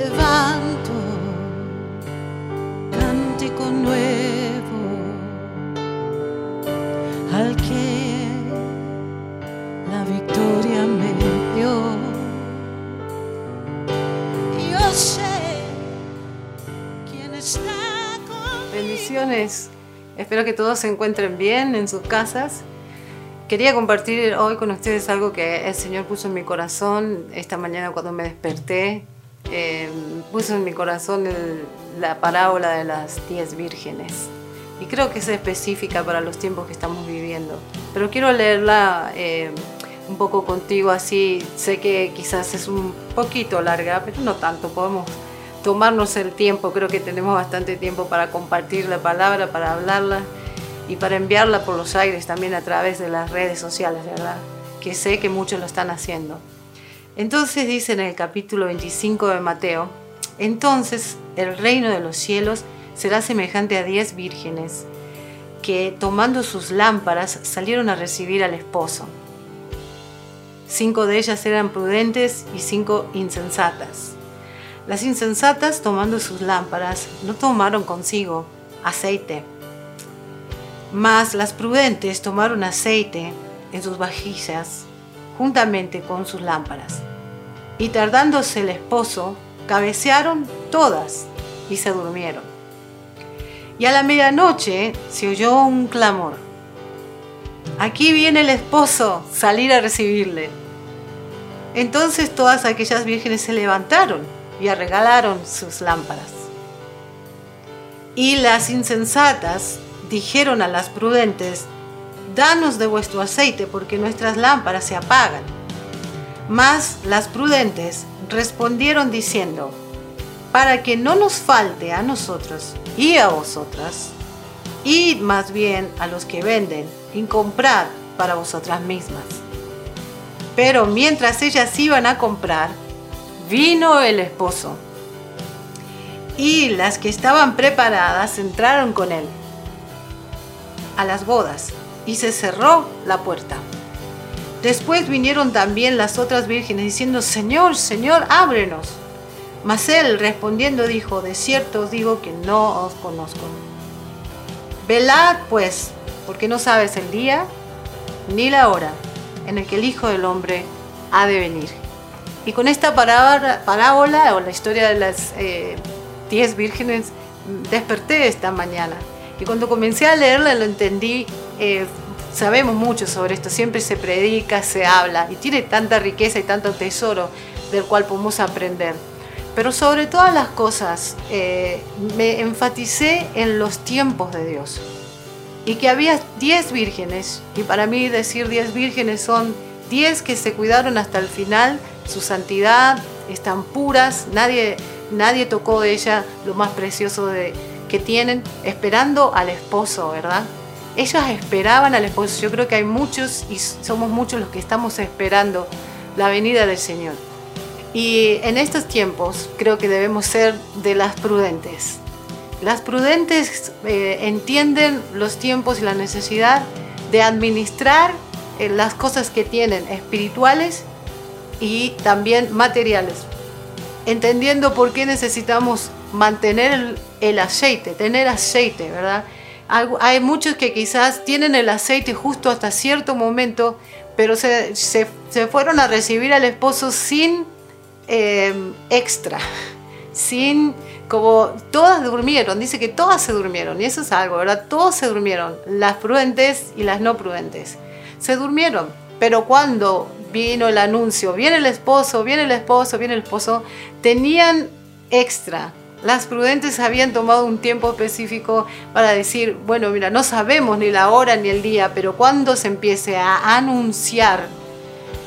levanto cántico nuevo al que la victoria me dio. Yo sé quién está conmigo. Bendiciones. Espero que todos se encuentren bien en sus casas. Quería compartir hoy con ustedes algo que el Señor puso en mi corazón esta mañana cuando me desperté. Eh, puso en mi corazón el- la parábola de las diez vírgenes. Y creo que es específica para los tiempos que estamos viviendo. Pero quiero leerla eh, un poco contigo así. Sé que quizás es un poquito larga, pero no tanto. Podemos tomarnos el tiempo. Creo que tenemos bastante tiempo para compartir la palabra, para hablarla y para enviarla por los aires también a través de las redes sociales, ¿verdad? Que sé que muchos lo están haciendo. Entonces dice en el capítulo 25 de Mateo, entonces el reino de los cielos será semejante a diez vírgenes que tomando sus lámparas salieron a recibir al esposo. Cinco de ellas eran prudentes y cinco insensatas. Las insensatas tomando sus lámparas no tomaron consigo aceite, mas las prudentes tomaron aceite en sus vajillas juntamente con sus lámparas. Y tardándose el esposo, cabecearon todas y se durmieron. Y a la medianoche se oyó un clamor. Aquí viene el esposo, salir a recibirle. Entonces todas aquellas vírgenes se levantaron y arregalaron sus lámparas. Y las insensatas dijeron a las prudentes, danos de vuestro aceite porque nuestras lámparas se apagan. Mas las prudentes respondieron diciendo, para que no nos falte a nosotros y a vosotras, id más bien a los que venden y comprad para vosotras mismas. Pero mientras ellas iban a comprar, vino el esposo. Y las que estaban preparadas entraron con él a las bodas y se cerró la puerta. Después vinieron también las otras vírgenes diciendo, Señor, Señor, ábrenos. Mas él respondiendo dijo, de cierto os digo que no os conozco. Velad pues, porque no sabes el día ni la hora en el que el Hijo del Hombre ha de venir. Y con esta parábola, o la historia de las eh, diez vírgenes, desperté esta mañana. Y cuando comencé a leerla lo entendí, eh, sabemos mucho sobre esto, siempre se predica, se habla y tiene tanta riqueza y tanto tesoro del cual podemos aprender. Pero sobre todas las cosas, eh, me enfaticé en los tiempos de Dios. Y que había 10 vírgenes, y para mí decir 10 vírgenes son 10 que se cuidaron hasta el final, su santidad, están puras, nadie, nadie tocó de ella lo más precioso que tienen, esperando al esposo, ¿verdad? Ellas esperaban al esposo. Yo creo que hay muchos y somos muchos los que estamos esperando la venida del Señor. Y en estos tiempos creo que debemos ser de las prudentes. Las prudentes eh, entienden los tiempos y la necesidad de administrar eh, las cosas que tienen espirituales y también materiales. Entendiendo por qué necesitamos mantener el, el aceite, tener aceite, ¿verdad? Hay muchos que quizás tienen el aceite justo hasta cierto momento, pero se, se, fueron a recibir al esposo sin eh, extra, sin como todas durmieron, dice que todas se durmieron, y eso es algo, ¿verdad? Todos se durmieron, las prudentes y las no prudentes. Se durmieron, pero cuando vino el anuncio, viene el esposo, viene el esposo, viene el esposo, tenían extra. Las prudentes habían tomado un tiempo específico para decir, bueno, mira, no sabemos ni la hora ni el día, pero cuando se empiece a anunciar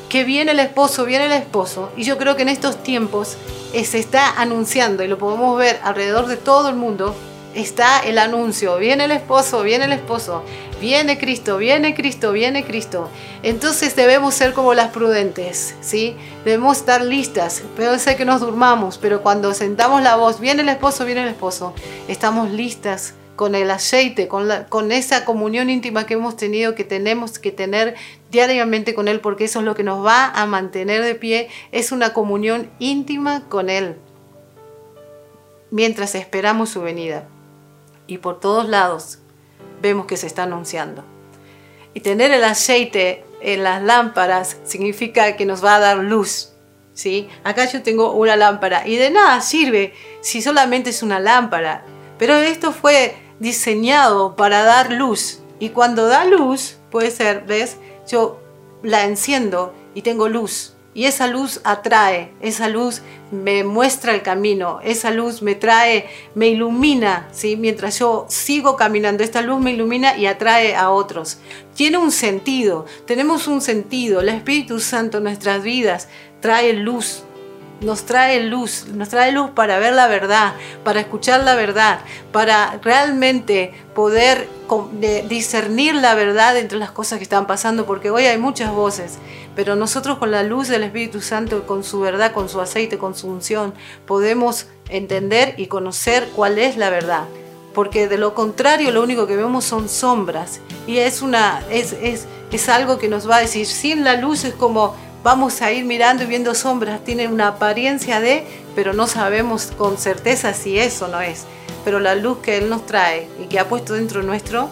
que viene el esposo, viene el esposo, y yo creo que en estos tiempos eh, se está anunciando y lo podemos ver alrededor de todo el mundo, está el anuncio, viene el esposo, viene el esposo, viene Cristo, viene Cristo, viene Cristo. Entonces debemos ser como las prudentes, ¿sí? Debemos estar listas, pero sé que nos durmamos, pero cuando sentamos la voz, viene el esposo, viene el esposo, estamos listas con el aceite, con, la, con esa comunión íntima que hemos tenido, que tenemos que tener diariamente con Él, porque eso es lo que nos va a mantener de pie, es una comunión íntima con Él. mientras esperamos su venida. Y por todos lados vemos que se está anunciando. Y tener el aceite en las lámparas significa que nos va a dar luz. ¿sí? Acá yo tengo una lámpara y de nada sirve si solamente es una lámpara. Pero esto fue diseñado para dar luz. Y cuando da luz, puede ser, ¿ves? Yo la enciendo y tengo luz. Y esa luz atrae, esa luz me muestra el camino, esa luz me trae, me ilumina, ¿sí? mientras yo sigo caminando, esta luz me ilumina y atrae a otros. Tiene un sentido, tenemos un sentido, el Espíritu Santo en nuestras vidas trae luz, nos trae luz, nos trae luz para ver la verdad, para escuchar la verdad, para realmente poder discernir la verdad entre las cosas que están pasando, porque hoy hay muchas voces, pero nosotros con la luz del Espíritu Santo, con su verdad, con su aceite, con su unción, podemos entender y conocer cuál es la verdad. Porque de lo contrario, lo único que vemos son sombras. Y es, una, es, es, es algo que nos va a decir, sin la luz es como vamos a ir mirando y viendo sombras, tienen una apariencia de, pero no sabemos con certeza si eso no es. Pero la luz que Él nos trae y que ha puesto dentro nuestro,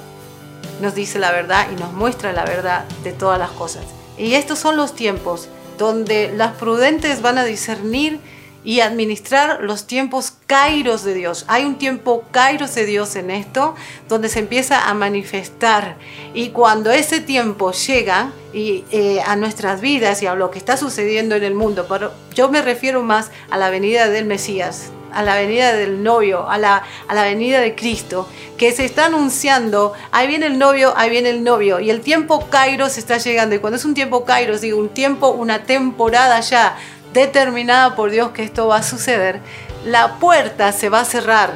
nos dice la verdad y nos muestra la verdad de todas las cosas. Y estos son los tiempos donde las prudentes van a discernir y administrar los tiempos kairos de Dios. Hay un tiempo kairos de Dios en esto, donde se empieza a manifestar. Y cuando ese tiempo llega y, eh, a nuestras vidas y a lo que está sucediendo en el mundo, pero yo me refiero más a la venida del Mesías, a la venida del novio, a la, a la venida de Cristo, que se está anunciando, ahí viene el novio, ahí viene el novio, y el tiempo Kairos está llegando, y cuando es un tiempo Kairos, digo, un tiempo, una temporada ya determinada por Dios que esto va a suceder, la puerta se va a cerrar,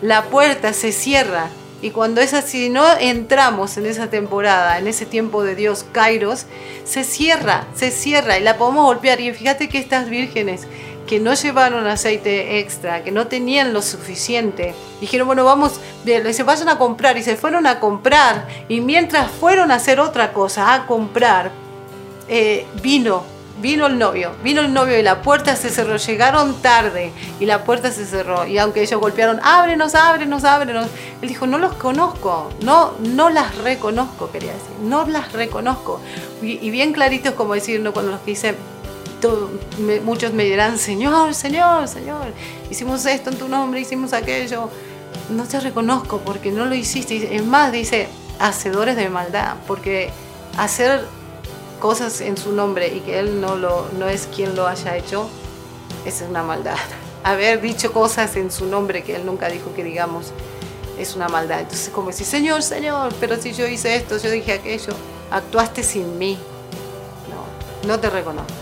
la puerta se cierra. Y cuando es así, no entramos en esa temporada, en ese tiempo de Dios, Kairos, se cierra, se cierra y la podemos golpear. Y fíjate que estas vírgenes que no llevaron aceite extra, que no tenían lo suficiente, dijeron, bueno, vamos, se vayan a comprar y se fueron a comprar. Y mientras fueron a hacer otra cosa, a comprar, eh, vino vino el novio, vino el novio y la puerta se cerró, llegaron tarde y la puerta se cerró y aunque ellos golpearon, ábrenos, ábrenos, ábrenos, él dijo, no los conozco, no, no las reconozco, quería decir, no las reconozco. Y, bien clarito es como decir, ¿no? cuando los que dicen, muchos me dirán, Señor, Señor, Señor, hicimos esto en tu nombre, hicimos aquello, no te reconozco porque no lo hiciste. Es más, dice, hacedores de maldad, porque hacer cosas en su nombre y que Él no, lo, no es quien lo haya hecho, es una maldad. Haber dicho cosas en su nombre que Él nunca dijo que digamos, es una maldad. Entonces como decir, Señor, Señor, pero si yo hice esto, yo dije aquello, actuaste sin mí. No, no te reconozco.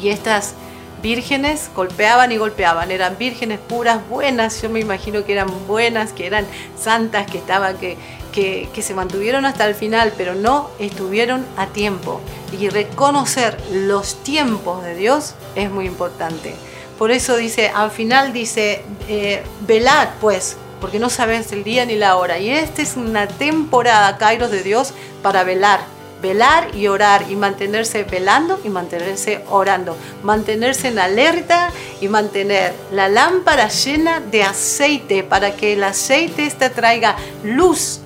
Y estas vírgenes golpeaban y golpeaban, eran vírgenes puras, buenas, yo me imagino que eran buenas, que eran santas, que estaban, que, que, se mantuvieron hasta el final, pero no estuvieron a tiempo. Y reconocer los tiempos de Dios es muy importante. Por eso dice, al final dice, eh, velad pues, porque no sabes el día ni la hora. Y esta es una temporada, Kairos de Dios, para velar velar y orar y mantenerse velando y mantenerse orando, mantenerse en alerta y mantener la lámpara llena de aceite para que el aceite este traiga luz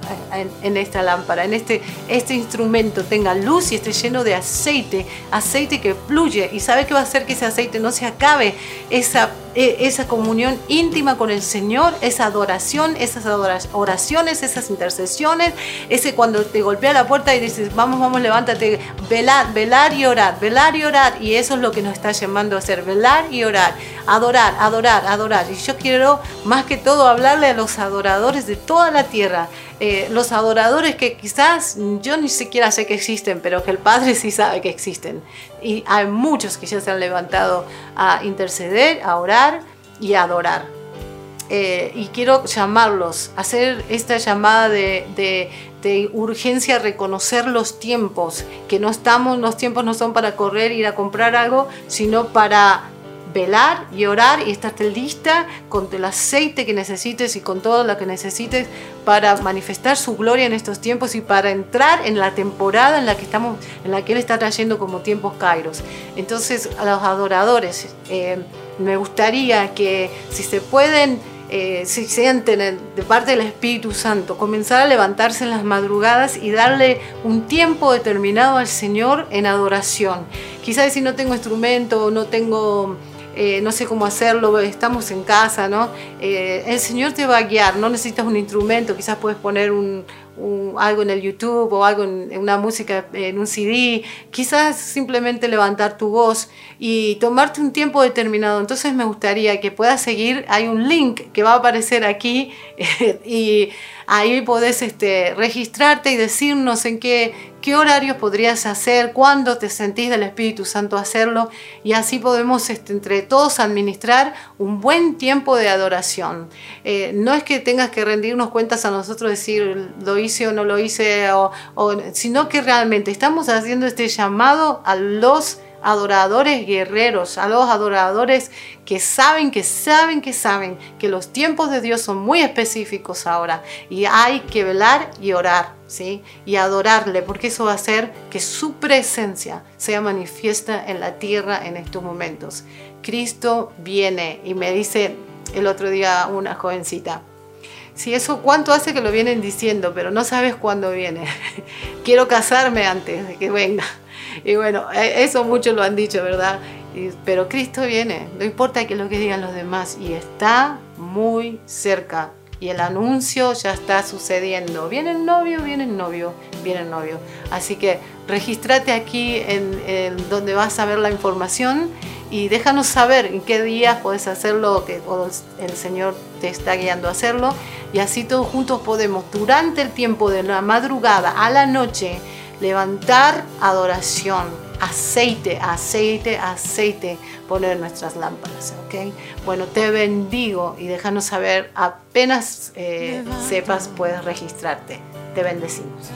en, esta lámpara, en este, este instrumento tenga luz y esté lleno de aceite, aceite que fluye. Y sabe que va a hacer que ese aceite no se acabe, esa e, esa comunión íntima con el Señor, esa adoración, esas oraciones, esas intercesiones, ese cuando te golpea la puerta y dices, vamos, vamos, levántate, velar, velar y orar, velar y orar, y eso es lo que nos está llamando a hacer, velar y orar, adorar, adorar, adorar. Y yo quiero más que todo hablarle a los adoradores de toda la tierra, eh, los adoradores que quizás yo ni siquiera sé que existen, pero que el Padre sí sabe que existen. Y hay muchos que ya se han levantado a interceder, a orar y adorar. Eh, y quiero llamarlos, hacer esta llamada de, de, de, urgencia, reconocer los tiempos, que no estamos, los tiempos no son para correr, ir a comprar algo, sino para velar y orar y estarte lista con el aceite que necesites y con todo lo que necesites para manifestar su gloria en estos tiempos y para entrar en la temporada en la que estamos, en la que Él está trayendo como tiempos Kairos. Entonces, a los adoradores, eh, me gustaría que si se pueden eh, si sienten de parte del Espíritu Santo, comenzar a levantarse en las madrugadas y darle un tiempo determinado al Señor en adoración. Quizás si no tengo instrumento, no tengo... Eh, no sé cómo hacerlo, estamos en casa, ¿no? Eh, el Señor te va a guiar, no necesitas un instrumento, quizás puedes poner un, algo en el YouTube o algo en, una música, en un CD, quizás simplemente levantar tu voz y tomarte un tiempo determinado. Entonces me gustaría que puedas seguir, hay un link que va a aparecer aquí y ahí podés este, registrarte y decirnos en qué, qué horarios podrías hacer, cuándo te sentís del Espíritu Santo hacerlo y así podemos este, entre todos administrar un buen tiempo de adoración. Eh, no es que tengas que rendirnos cuentas a nosotros, decir lo hice o no lo hice, o, sino que realmente estamos haciendo este llamado a los adoradores guerreros, a los adoradores que saben, que saben, que saben que los tiempos de Dios son muy específicos ahora y hay que velar y orar, ¿sí? Y adorarle, porque eso va a hacer que su presencia sea manifiesta en la tierra en estos momentos. Cristo viene y me dice el otro día una jovencita, si eso cuánto hace que lo vienen diciendo, pero no sabes cuándo viene. Quiero casarme antes de que venga. Y bueno, e, eso muchos lo han dicho, ¿verdad? Pero Cristo viene, no importa que lo que digan los demás, y está muy cerca. Y el anuncio ya está sucediendo. Viene el novio, viene el novio, viene el novio. Así que regístrate aquí en, donde vas a ver la información y déjanos saber en qué días puedes hacerlo que, o el Señor te está guiando a hacerlo. Y así todos juntos podemos, durante el tiempo de la madrugada a la noche, levantar adoración, aceite, aceite, aceite, poner nuestras lámparas, ¿ok? Bueno, te bendigo y déjanos saber, apenas eh, sepas, puedes registrarte. Te bendecimos.